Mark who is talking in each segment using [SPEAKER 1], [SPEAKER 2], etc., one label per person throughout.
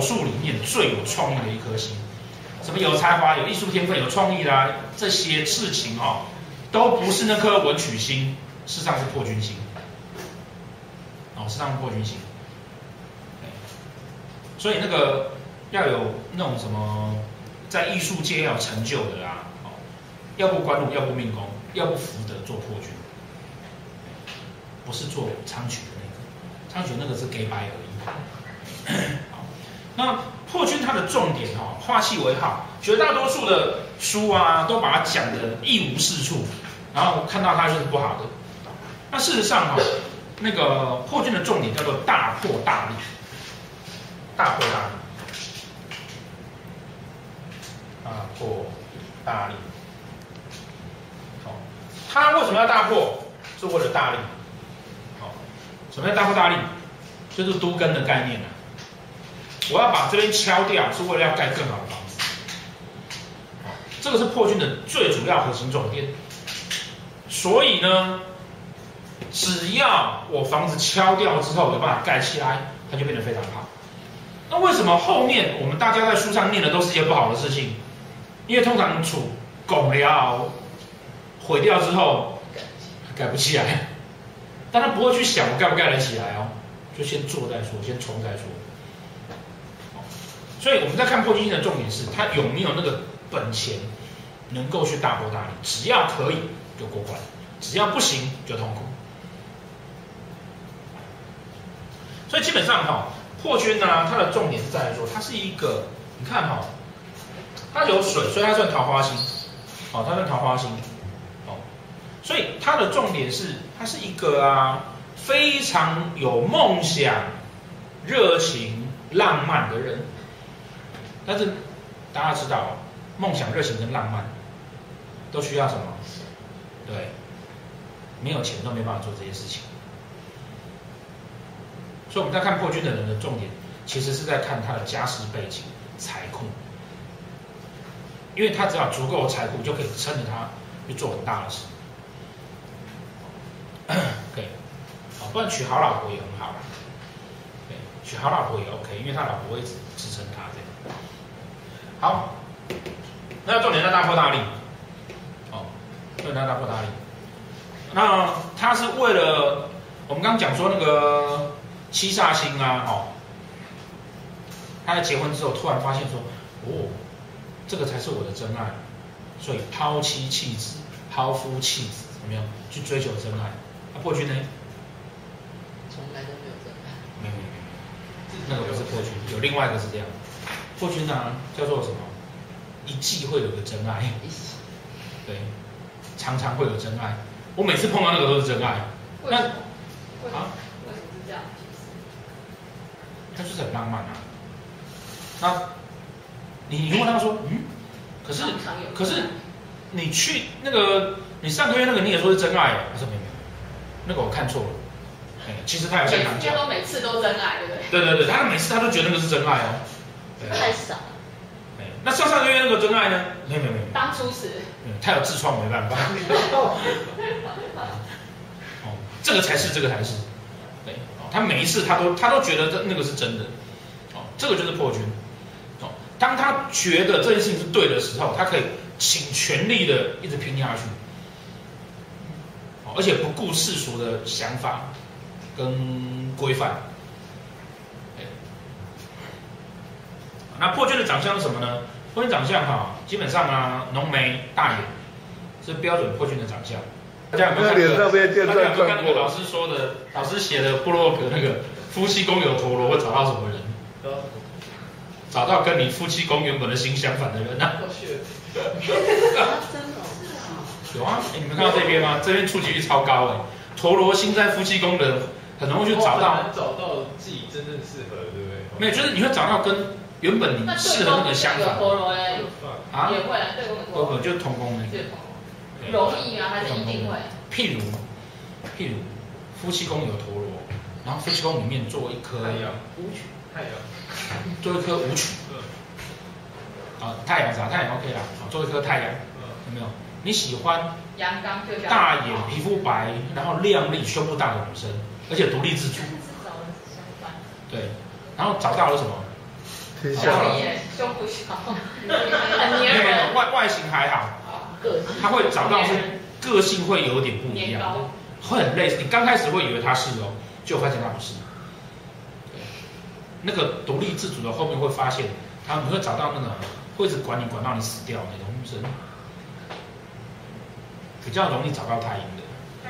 [SPEAKER 1] 破军啊，是斗数里面最有创意的一颗星。什么有才华、有艺术天分、有创意啦、啊，这些事情哦，都不是那颗文曲星，事实上是破军星。哦，事实上是破军星。所以那个要有那种什么，在艺术界要有成就的啦，哦，要不官禄，要不命宫，要不福德做破军，不是做昌曲的那个，昌曲那个是给白而已。那破军它的重点哈、哦，化气为号，绝大多数的书啊都把它讲得一无是处，然后看到它就是不好的。那事实上哈、哦，那个破军的重点叫做大破大立。大破大立，大破大立。好，他为什么要大破？是为了大立。好，什么叫大破大立？就是都根的概念啊。我要把这边敲掉，是为了要盖更好的房子。这个是破军的最主要核心重点。所以呢，只要我房子敲掉之后有办法盖起来，它就变得非常好。那为什么后面我们大家在书上念的都是一些不好的事情？因为通常处拱了毁掉之后盖不起来，但他不会去想我盖不盖得起来哦，就先做再说，先冲再说。所以我们在看破军星的重点是，他有没有那个本钱能够去大破大立？只要可以就过关，只要不行就痛苦。所以基本上哈。破军呢、它的重点是在于说，它是一个，你看哈、哦，它有水，所以它算桃花星，哦，它算桃花星，哦，所以它的重点是，它是一个啊，非常有梦想、热情、浪漫的人。但是大家知道，梦想、热情跟浪漫都需要什么？对，没有钱都没办法做这些事情。所以我们在看破军的人的重点，其实是在看他的家世背景、财库，因为他只要足够的财库，就可以撑着他去做很大的事。可以，好，不然娶好老婆也很好啦。对，娶好老婆也 OK，因为他老婆会支支撑他这样。好，那重点在大破大立。哦，重点在大破大立。那他是为了我们刚刚讲说那个。七煞星啊，哦，他在结婚之后突然发现说，哦，这个才是我的真爱，所以抛妻弃子、抛夫弃子，有没有去追求真爱？那、啊、破军呢？
[SPEAKER 2] 从来都没有真爱。
[SPEAKER 1] 没有没有没有，那个不是破军，有另外一个是这样。破军呢、啊，叫做什么？一季会有个真爱，对，常常会有真爱。我每次碰到那个都是真爱。那啊？他就是很浪漫啊，那，你你问他说，嗯，可是可是你去那个你上个月那个你也说是真爱，他说没有那个我看错了，哎，其实他有在讲。
[SPEAKER 2] 他说每次都真爱，对不对？
[SPEAKER 1] 对对对，他每次他都觉得那个是真爱哦。
[SPEAKER 2] 太傻了。
[SPEAKER 1] 哎，那上上个月那个真爱呢？没有没有没有。
[SPEAKER 2] 当初是。
[SPEAKER 1] 嗯，他有痔疮没办法。哦，这个才是这个才是。对他每一次他都他都觉得这那个是真的，哦，这个就是破军，哦，当他觉得这件事情是对的时候，他可以倾全力的一直拼下去，哦，而且不顾世俗的想法跟规范。那破军的长相是什么呢？破军长相哈，基本上啊，浓眉大眼是标准破军的长相。大家有没有看过？大家有没有看那个老师说的，老师写的布洛格那个夫妻宫有陀螺会找到什么人？找到跟你夫妻宫原本的星相反的人啊！真的？有啊，欸、你们看到这边吗？这边触及率超高哎，陀螺星在夫妻宫的很容易去找到，
[SPEAKER 3] 找到自己真正适合的，对不对？
[SPEAKER 1] 没有，就是你会找到跟原本你适合那个相反。陀螺嘞？
[SPEAKER 2] 啊？也会啊，对宫陀螺
[SPEAKER 1] 就是同宫的。
[SPEAKER 2] 容易啊，还是一定会？
[SPEAKER 1] 譬如，譬如夫妻宫有陀螺，然后夫妻宫里面做一颗太阳舞曲，太阳，做一颗舞曲。啊，太阳啥？太阳 OK 啦，做一颗太阳，有没有？你喜欢阳刚大眼、皮肤白，然后靓丽、胸部大的女生，而且独立自主。对，然后找到了什么？
[SPEAKER 4] 天下。
[SPEAKER 2] 胸部小，
[SPEAKER 1] 很黏人，外外形还好。
[SPEAKER 2] 个性。
[SPEAKER 1] 他会找到是个性会有点不一样，会很类似。你刚开始会以为他是哦，就发现他不是。那个独立自主的后面会发现，他你会找到那个会一直管你管到你死掉那种人，比较容易找到太阴的，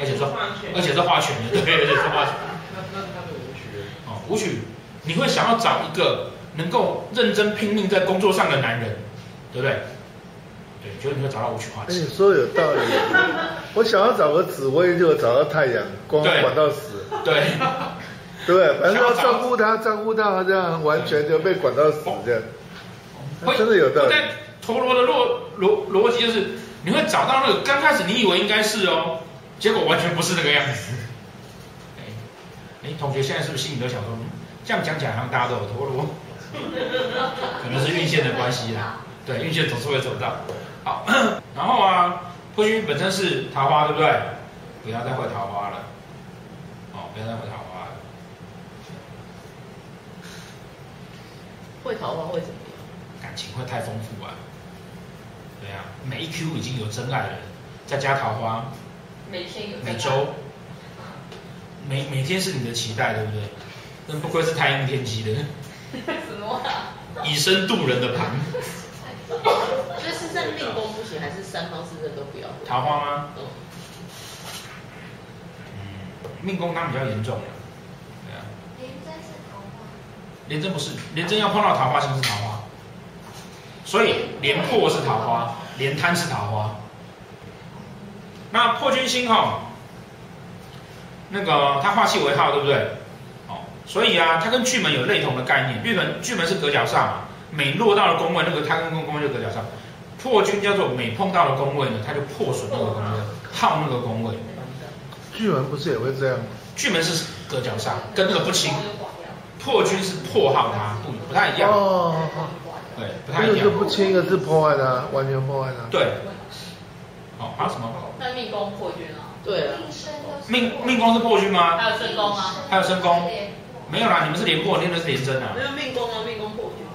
[SPEAKER 1] 而且说而且是花拳的，对，而且是花拳。
[SPEAKER 3] 那那他的武曲？
[SPEAKER 1] 哦，武曲，你会想要找一个能够认真拼命在工作上的男人，对不对？对，觉得你会找到武曲化忌。
[SPEAKER 4] 你说有道理。我想要找个紫微，就找到太阳，光管到死。
[SPEAKER 1] 对。
[SPEAKER 4] 对，反正要照顾他，照顾到他这样，完全就被管到死这样。真的有道理。
[SPEAKER 1] 在陀螺的逻逻逻辑就是，你会找到那个刚开始你以为应该是哦，结果完全不是那个样子。哎，同学现在是不是心里都想说，这样讲起来好像大家都有陀螺，可能是运线的关系啦。对，运线总是会走到。好，然后啊，破军本身是桃花，对不对？不要再会桃花了。哦，不要再会桃花了。
[SPEAKER 2] 会桃花会怎么样？
[SPEAKER 1] 感情会太丰富啊。对啊，每一 Q 已经有真爱了，再加桃花。
[SPEAKER 2] 每天有。
[SPEAKER 1] 每周。每每天是你的期待，对不对？那不愧是太阴天机的。
[SPEAKER 2] 什么啊？
[SPEAKER 1] 以身渡人的盘。
[SPEAKER 2] 所以是在命宫不行，还是三方四正都不要？
[SPEAKER 1] 桃花吗？嗯。命宫当然比较严重了。对啊。廉贞是桃花。廉贞不是，廉贞要碰到桃花星是桃花。所以廉破是桃花，廉贪是桃花。那破军星哈，那个他化气为号，对不对？哦，所以啊，它跟巨门有类同的概念。巨门巨门是隔角煞嘛。每落到了宫位，那个他跟宫宫位就隔角煞。破军叫做每碰到了宫位呢，它就破损那个宫位，耗那个宫位。
[SPEAKER 4] 巨门不是也会这样吗？
[SPEAKER 1] 巨门是隔角煞，跟那个不亲。破军是破耗它，不不太一样。
[SPEAKER 4] 哦。
[SPEAKER 1] 对，不太一样。
[SPEAKER 4] 一个是不亲，一个是破坏它，完全破坏它。
[SPEAKER 1] 对。好，还有什么？
[SPEAKER 2] 那命宫破军啊？对啊。
[SPEAKER 1] 命命宫是破军吗？
[SPEAKER 2] 还有身宫吗？
[SPEAKER 1] 还有身宫。没有啦，你们是连破，练的是连贞啊。
[SPEAKER 2] 没有命宫啊，命宫破军。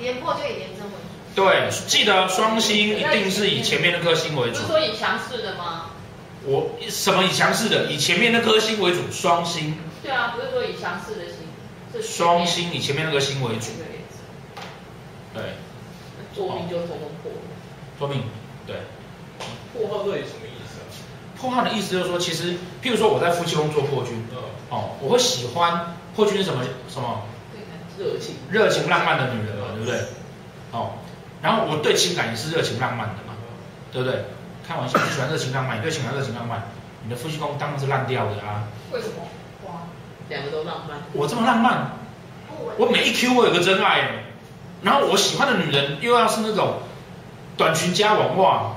[SPEAKER 2] 廉破就以连贞为主。
[SPEAKER 1] 对，记得双星一定是以前面那颗星为主。
[SPEAKER 2] 不是说以强势的吗？
[SPEAKER 1] 我什么以强势的？以前面那颗星为主，双星。
[SPEAKER 2] 对啊，不是说以强势的星，是
[SPEAKER 1] 双星以前面那颗星为主。对。
[SPEAKER 2] 坐命就通通破。
[SPEAKER 1] 坐命，对。
[SPEAKER 3] 破耗到底什么意思啊？
[SPEAKER 1] 破耗的意思就是说，其实，譬如说我在夫妻宫做破军，哦，我会喜欢破军是什么什么？
[SPEAKER 2] 热情。
[SPEAKER 1] 热情浪漫的女人嘛，对不对？哦，然后我对情感也是热情浪漫的嘛，对不对？开玩笑，你喜欢热情浪漫，你对情感热情浪漫，你的夫妻宫当然是烂掉的啊。
[SPEAKER 2] 为什么？哇，两个都浪漫。
[SPEAKER 1] 我这么浪漫，我每一 Q 我有个真爱，然后我喜欢的女人又要是那种短裙加网袜，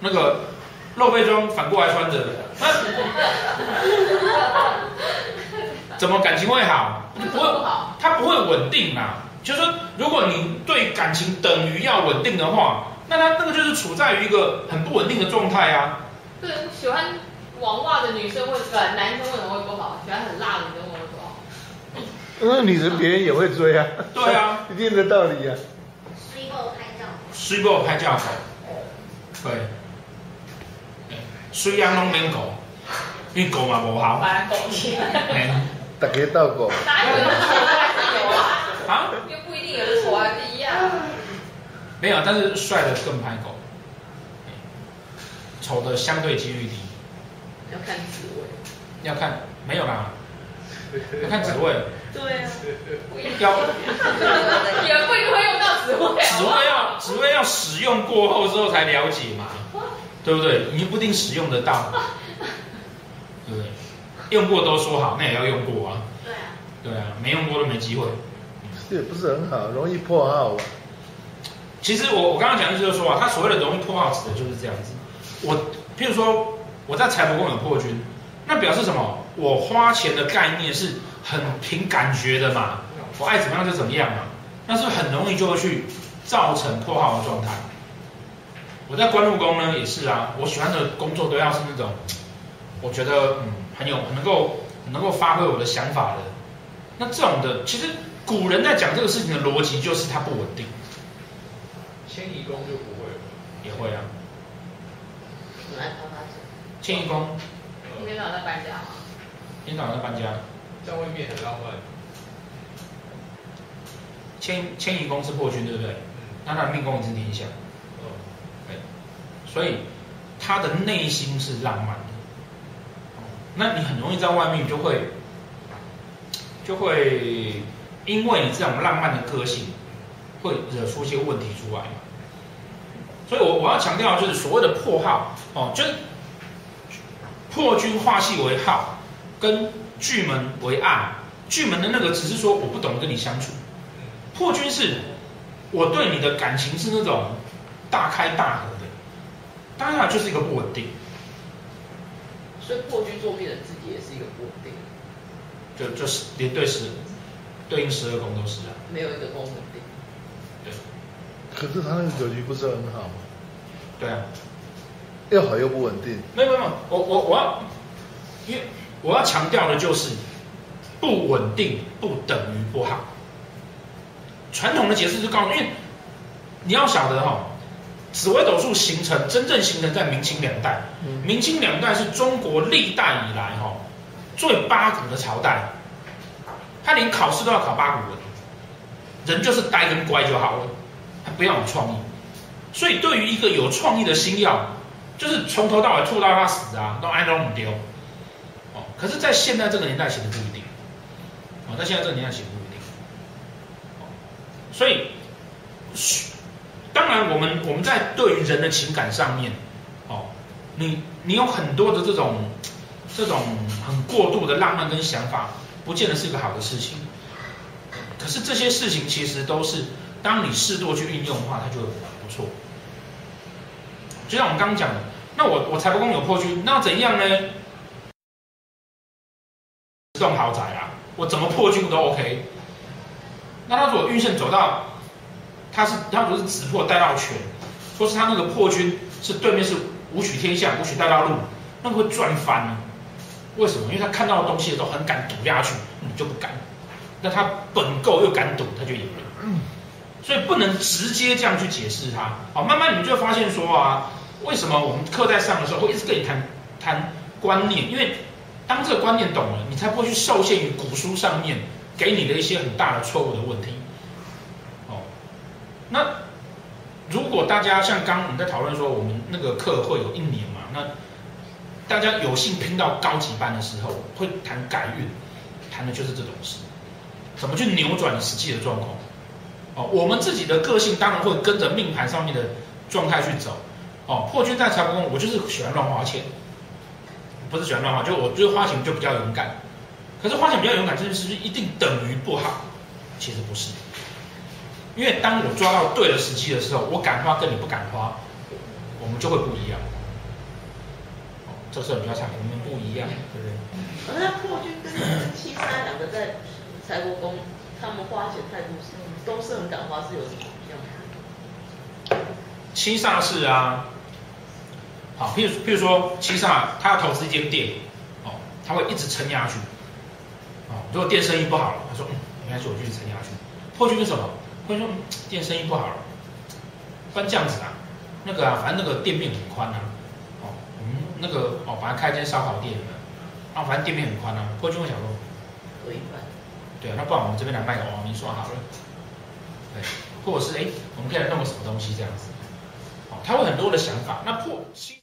[SPEAKER 1] 那个露背装反过来穿着，怎么感情会好？不会好，它不会稳定嘛。就是说，如果你对感情等于要稳定的话。那他那个就是处在于一个很不稳定的状态啊。
[SPEAKER 2] 对，喜欢网袜的女生会不男生为什么会不好？喜欢很辣的女生会不好？
[SPEAKER 4] 那女人别人也会追啊。
[SPEAKER 1] 对啊，
[SPEAKER 4] 一定的道理啊。
[SPEAKER 5] 水某拍照。
[SPEAKER 1] 水某拍照。对。水样拢免狗，因为狗嘛无效。
[SPEAKER 2] 把它顾起来。
[SPEAKER 4] 大家到过。
[SPEAKER 2] 哪有人丑还是有啊？
[SPEAKER 1] 啊？
[SPEAKER 2] 又不一定有的丑啊是一样。
[SPEAKER 1] 没有，但是帅的更拍狗，丑的相对几率低。
[SPEAKER 2] 要看紫微。
[SPEAKER 1] 要看，没有啦。要看职位。
[SPEAKER 2] 对啊。
[SPEAKER 1] 要。
[SPEAKER 2] 也不一定会用到职位。
[SPEAKER 1] 职位要职位要使用过后之后才了解嘛，对不对？你不一定使用得到？用过都说好，那也要用过啊。
[SPEAKER 2] 对啊。
[SPEAKER 1] 对啊，没用过都没机会。
[SPEAKER 4] 这也不是很好，容易破耗啊。
[SPEAKER 1] 其实我我刚刚讲的就是说啊，他所谓的容易破耗指的就是这样子。我譬如说我在财帛宫有破军，那表示什么？我花钱的概念是很凭感觉的嘛，我爱怎么样就怎么样嘛，那是很容易就会去造成破耗的状态？我在官禄宫呢也是啊，我喜欢的工作都要是那种，我觉得嗯很有能够很能够发挥我的想法的，那这种的其实古人在讲这个事情的逻辑就是它不稳定，
[SPEAKER 3] 迁移宫就不会了。
[SPEAKER 1] 也会啊。
[SPEAKER 2] 来。
[SPEAKER 1] 迁移宫，
[SPEAKER 2] 今天早上在搬家吗？
[SPEAKER 1] 今天早上在搬家。
[SPEAKER 3] 在外面很浪漫。
[SPEAKER 1] 迁迁移宫是破军，对不对？
[SPEAKER 3] 嗯。
[SPEAKER 1] 那他的命宫也是天相。
[SPEAKER 3] 嗯。
[SPEAKER 1] 对。所以他的内心是浪漫的。那你很容易在外面就会，就会因为你这种浪漫的个性，会惹出一些问题出来嘛。所以我我要强调就是所谓的破耗哦，就破军化气为耗，跟巨门为暗。巨门的那个只是说我不懂得跟你相处，破军是我对你的感情是那种大开大合的，当然就是一个不稳定。
[SPEAKER 2] 所以破军作命的自己也是一个不稳定，
[SPEAKER 1] 就就是连对十，对应十二宫都是啊，
[SPEAKER 2] 没有一个宫稳定。
[SPEAKER 1] 对。
[SPEAKER 4] 可是他那个格局不是很好吗？
[SPEAKER 1] 对啊。
[SPEAKER 4] 又好又不稳定。
[SPEAKER 1] 没有没有，我我我要，因为我要强调的就是，不稳定不等于不好。传统的解释是告诉，因为你要晓得哈、哦。紫微斗数形成，真正形成在明清两代。嗯、明清两代是中国历代以来哈、哦、最八股的朝代，他连考试都要考八股文，人就是呆跟乖就好了，他不要有创意。所以对于一个有创意的星曜，就是从头到尾吐到他死啊，都爱都不丢。哦，可是，在现在这个年代写的不一定。哦，在现在这个年代写的不一定。哦，所以。当然，我们我们在对于人的情感上面，哦，你你有很多的这种这种很过度的浪漫跟想法，不见得是个好的事情。可是这些事情其实都是，当你适度去运用的话，它就会不错。就像我们刚刚讲的，那我我财帛宫有破军，那怎样呢？十栋豪宅啊，我怎么破军都 OK。那他如果运势走到。他是他不是直破带到权，或是他那个破军是对面是武曲天下，武曲带到路，那个会赚翻呢？为什么？因为他看到的东西都很敢赌下去，你就不敢。那他本够又敢赌，他就赢了。所以不能直接这样去解释他。好，慢慢你们就会发现说啊，为什么我们课在上的时候会一直跟你谈谈观念？因为当这个观念懂了，你才不会去受限于古书上面给你的一些很大的错误的问题。那如果大家像刚我们在讨论说，我们那个课会有一年嘛，那大家有幸拼到高级班的时候，会谈改运，谈的就是这种事，怎么去扭转实际的状况。哦，我们自己的个性当然会跟着命盘上面的状态去走。哦，破军在财帛宫，我就是喜欢乱花钱，不是喜欢乱花，就我觉得花钱就比较勇敢。可是花钱比较勇敢这件事，是不是一定等于不好？其实不是。因为当我抓到对的时机的时候，我敢花跟你不敢花，我们就会不一样。哦，这时候你就要想，我们不一样，对不对？
[SPEAKER 2] 而那破军跟七杀两个在财帛宫，他们花钱态度是都是很敢花，是有什么不一样？
[SPEAKER 1] 七煞是啊，好，譬如譬如说七煞他要投资一间店，哦，他会一直撑下去。哦，如果店生意不好了，他说嗯，没关系，我继续撑下去。破军是什么？会说店生意不好了，不然这样子啊，那个啊，反正那个店面很宽啊，哦，我们那个哦，反正开一间烧烤店的，啊，反正店面很宽啊，破军会想说，
[SPEAKER 2] 可以办，
[SPEAKER 1] 对啊，那不然我们这边来卖个王明说好了，对，或者是哎，我们可以来弄个什么东西这样子，哦，他会很多的想法，那破七。